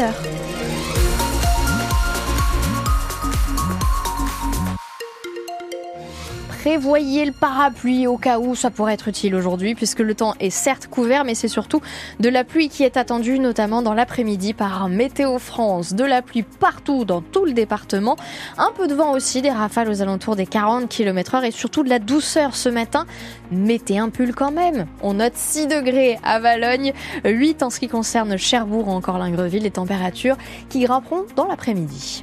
8h. Prévoyez le parapluie au cas où ça pourrait être utile aujourd'hui, puisque le temps est certes couvert, mais c'est surtout de la pluie qui est attendue, notamment dans l'après-midi par Météo France. De la pluie partout dans tout le département. Un peu de vent aussi, des rafales aux alentours des 40 km heure et surtout de la douceur ce matin. Mettez un pull quand même. On note 6 degrés à Valogne, 8 en ce qui concerne Cherbourg ou encore Lingreville, les températures qui grimperont dans l'après-midi.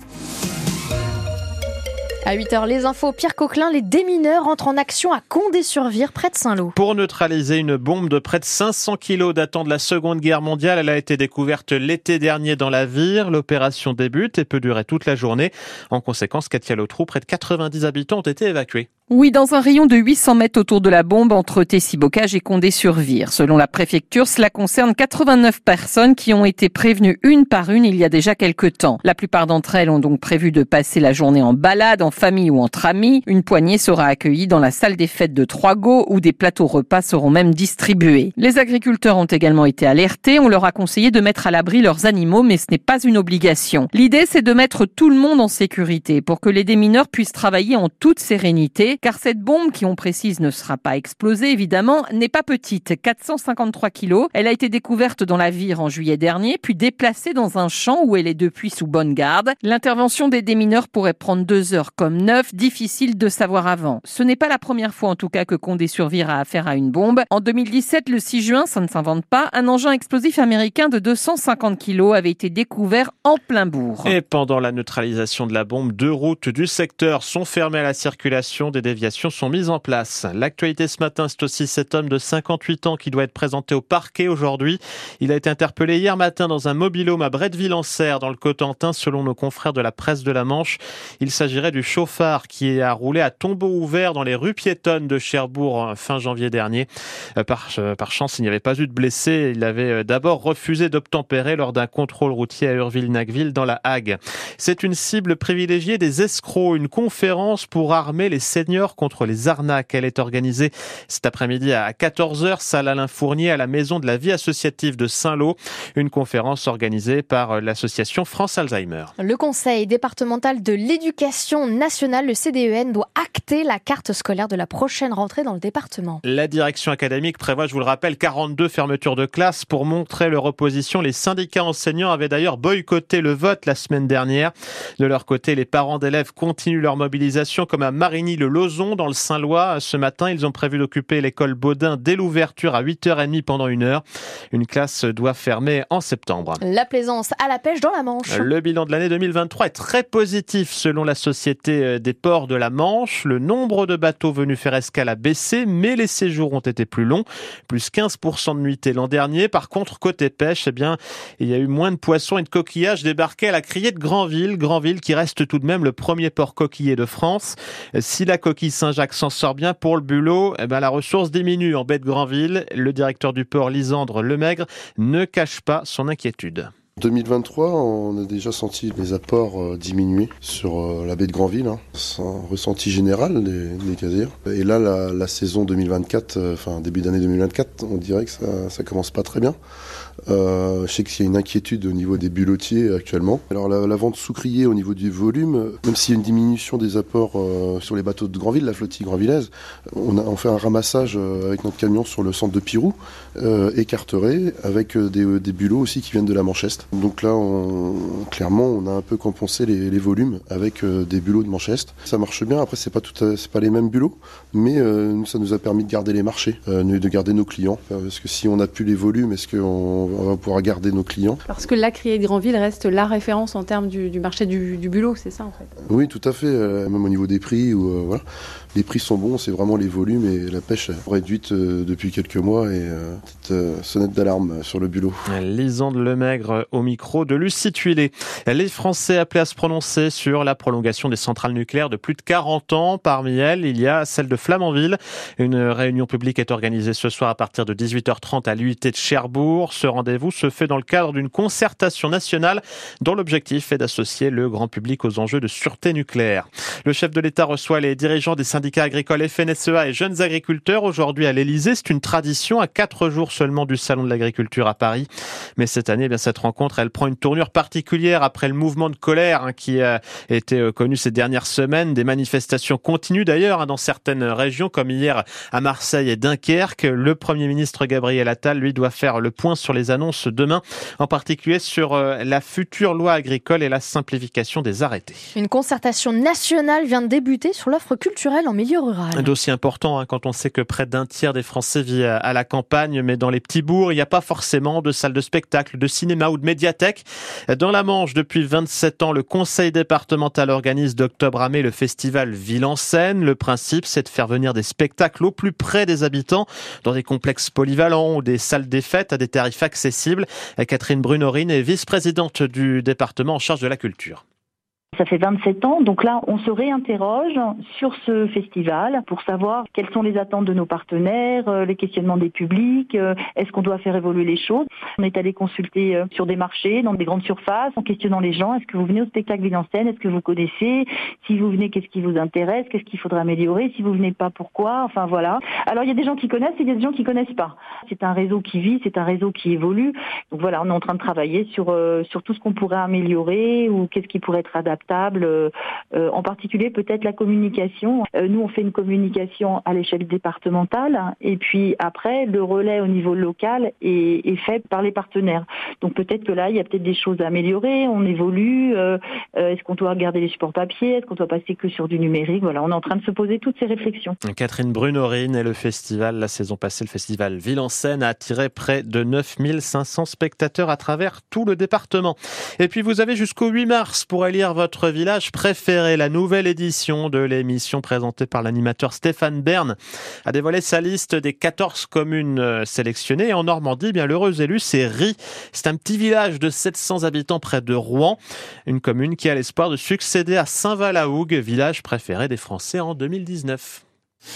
À 8h, les infos. Pierre Coquelin, les démineurs entrent en action à Condé-sur-Vire, près de Saint-Lô. Pour neutraliser une bombe de près de 500 kilos datant de la Seconde Guerre mondiale, elle a été découverte l'été dernier dans la Vire. L'opération débute et peut durer toute la journée. En conséquence, Katia Lotrou, près de 90 habitants ont été évacués. Oui, dans un rayon de 800 mètres autour de la bombe entre Tessy-Bocage et Condé-sur-Vire. Selon la préfecture, cela concerne 89 personnes qui ont été prévenues une par une il y a déjà quelques temps. La plupart d'entre elles ont donc prévu de passer la journée en balade, en famille ou entre amis. Une poignée sera accueillie dans la salle des fêtes de Troigo où des plateaux repas seront même distribués. Les agriculteurs ont également été alertés. On leur a conseillé de mettre à l'abri leurs animaux, mais ce n'est pas une obligation. L'idée, c'est de mettre tout le monde en sécurité pour que les démineurs puissent travailler en toute sérénité car cette bombe, qui on précise ne sera pas explosée évidemment, n'est pas petite, 453 kilos. Elle a été découverte dans la Vire en juillet dernier, puis déplacée dans un champ où elle est depuis sous bonne garde. L'intervention des démineurs pourrait prendre deux heures comme neuf, difficile de savoir avant. Ce n'est pas la première fois en tout cas que Condé survire à affaire à une bombe. En 2017, le 6 juin, ça ne s'invente pas, un engin explosif américain de 250 kilos avait été découvert en plein bourg. Et pendant la neutralisation de la bombe, deux routes du secteur sont fermées à la circulation des déviations sont mises en place. L'actualité ce matin, c'est aussi cet homme de 58 ans qui doit être présenté au parquet aujourd'hui. Il a été interpellé hier matin dans un mobilhome à Bretteville-en-Serre, dans le Cotentin, selon nos confrères de la presse de la Manche. Il s'agirait du chauffard qui a roulé à tombeau ouvert dans les rues piétonnes de Cherbourg fin janvier dernier. Euh, par, euh, par chance, il n'y avait pas eu de blessés. Il avait euh, d'abord refusé d'obtempérer lors d'un contrôle routier à Urville-Nacville dans la Hague. C'est une cible privilégiée des escrocs, une conférence pour armer les seigneurs contre les arnaques. Elle est organisée cet après-midi à 14h, salle Alain Fournier à la Maison de la Vie Associative de Saint-Lô. Une conférence organisée par l'association France Alzheimer. Le Conseil départemental de l'éducation nationale, le CDEN, doit acter la carte scolaire de la prochaine rentrée dans le département. La direction académique prévoit, je vous le rappelle, 42 fermetures de classes pour montrer leur opposition. Les syndicats enseignants avaient d'ailleurs boycotté le vote la semaine dernière. De leur côté, les parents d'élèves continuent leur mobilisation comme à Marigny-le-Lot dans le Saint-Lois. Ce matin, ils ont prévu d'occuper l'école Baudin dès l'ouverture à 8h30 pendant une heure. Une classe doit fermer en septembre. La plaisance à la pêche dans la Manche. Le bilan de l'année 2023 est très positif selon la Société euh, des ports de la Manche. Le nombre de bateaux venus faire escale a baissé, mais les séjours ont été plus longs, plus 15% de nuitées l'an dernier. Par contre, côté pêche, eh bien, il y a eu moins de poissons et de coquillages débarqués à la criée de Granville. Granville qui reste tout de même le premier port coquillé de France. Si la coquille Saint-Jacques s'en sort bien pour le bulot, eh ben la ressource diminue en baie de Granville. Le directeur du port, Lisandre Lemaigre, ne cache pas son inquiétude. 2023, on a déjà senti les apports euh, diminuer sur euh, la baie de Granville. Hein. C'est un ressenti général des, casiers. Et là, la, saison 2024, euh, enfin début d'année 2024, on dirait que ça, ça commence pas très bien. Euh, je sais qu'il y a une inquiétude au niveau des bulotiers actuellement. Alors la, vente sous-criée au niveau du volume, même s'il y a une diminution des apports euh, sur les bateaux de Granville, la flottille granvillaise, on fait un ramassage euh, avec notre camion sur le centre de Pirou, euh, écarteré, avec des, bulots aussi qui viennent de la Mancheste. Donc là, clairement, on a un peu compensé les, volumes avec des bulots de Mancheste. Ça marche bien. Après, c'est pas pas les mêmes bulots, mais ça nous a permis de garder les marchés, de garder nos clients. Parce que si on n'a plus les volumes, est-ce qu'on on va pouvoir garder nos clients. Parce que la criée de Grandville reste la référence en termes du, marché du, bulot, c'est ça en fait? Oui, tout à fait, euh, même au niveau des prix. Ou, euh, voilà. Les prix sont bons, c'est vraiment les volumes et la pêche réduite euh, depuis quelques mois et petite sonnette d'alarme sur le bulot. Lisande Lemaigre au micro de Lucie Tuilé. Les Français appelés à se prononcer sur la prolongation des centrales nucléaires de plus de 40 ans. Parmi elles, il y a celle de Flamanville. Une réunion publique est organisée ce soir à partir de 18h30 à l'UIT de Cherbourg. Se rendez-vous se fait dans le cadre d'une concertation nationale dont l'objectif est d'associer le grand public aux enjeux de sûreté nucléaire. Le chef de l'État reçoit les dirigeants des syndicats agricoles FNSEA et jeunes agriculteurs aujourd'hui à l'Elysée. C'est une tradition à quatre jours seulement du Salon de l'agriculture à Paris. Mais cette année, eh bien, cette rencontre, elle prend une tournure particulière après le mouvement de colère hein, qui a été euh, connu ces dernières semaines. Des manifestations continuent d'ailleurs hein, dans certaines régions, comme hier à Marseille et Dunkerque. Le Premier ministre Gabriel Attal, lui, doit faire le point sur les annonces demain, en particulier sur euh, la future loi agricole et la simplification des arrêtés. Une concertation nationale vient de débuter sur l'offre culturelle en. Un dossier important hein, quand on sait que près d'un tiers des Français vit à la campagne, mais dans les petits bourgs, il n'y a pas forcément de salles de spectacle, de cinéma ou de médiathèque. Dans la Manche, depuis 27 ans, le conseil départemental organise d'octobre à mai le festival Ville en scène. Le principe, c'est de faire venir des spectacles au plus près des habitants, dans des complexes polyvalents ou des salles des fêtes à des tarifs accessibles. Catherine Brunorine est vice-présidente du département en charge de la culture. Ça fait 27 ans, donc là, on se réinterroge sur ce festival pour savoir quelles sont les attentes de nos partenaires, euh, les questionnements des publics, euh, est-ce qu'on doit faire évoluer les choses. On est allé consulter euh, sur des marchés, dans des grandes surfaces, en questionnant les gens, est-ce que vous venez au spectacle Ville en scène, est-ce que vous connaissez, si vous venez, qu'est-ce qui vous intéresse, qu'est-ce qu'il faudra améliorer, si vous venez pas, pourquoi, enfin voilà. Alors il y a des gens qui connaissent et il y a des gens qui connaissent pas. C'est un réseau qui vit, c'est un réseau qui évolue. Donc voilà, on est en train de travailler sur, sur tout ce qu'on pourrait améliorer ou qu'est-ce qui pourrait être adapté euh, euh, en particulier peut-être la communication. Euh, nous, on fait une communication à l'échelle départementale et puis après, le relais au niveau local est, fait par les partenaires. Donc peut-être que là, il y a peut-être des choses à améliorer, on évolue. Est-ce qu'on doit regarder les supports papier Est-ce qu'on doit passer que sur du numérique Voilà, on est en train de se poser toutes ces réflexions. Catherine Brunorine et le festival, la saison passée, le festival Ville en Seine a attiré près de 9500 spectateurs à travers tout le département. Et puis vous avez jusqu'au 8 mars pour élire votre village préféré. La nouvelle édition de l'émission présentée par l'animateur Stéphane Bern a dévoilé sa liste des 14 communes euh, sélectionnées. en Normandie, bien l'heureux élu, c'est Rie. C'est un petit village de 700 habitants près de Rouen. Une commune qui a l'espoir de succéder à Saint-Val-à-Hougue, village préféré des Français en 2019.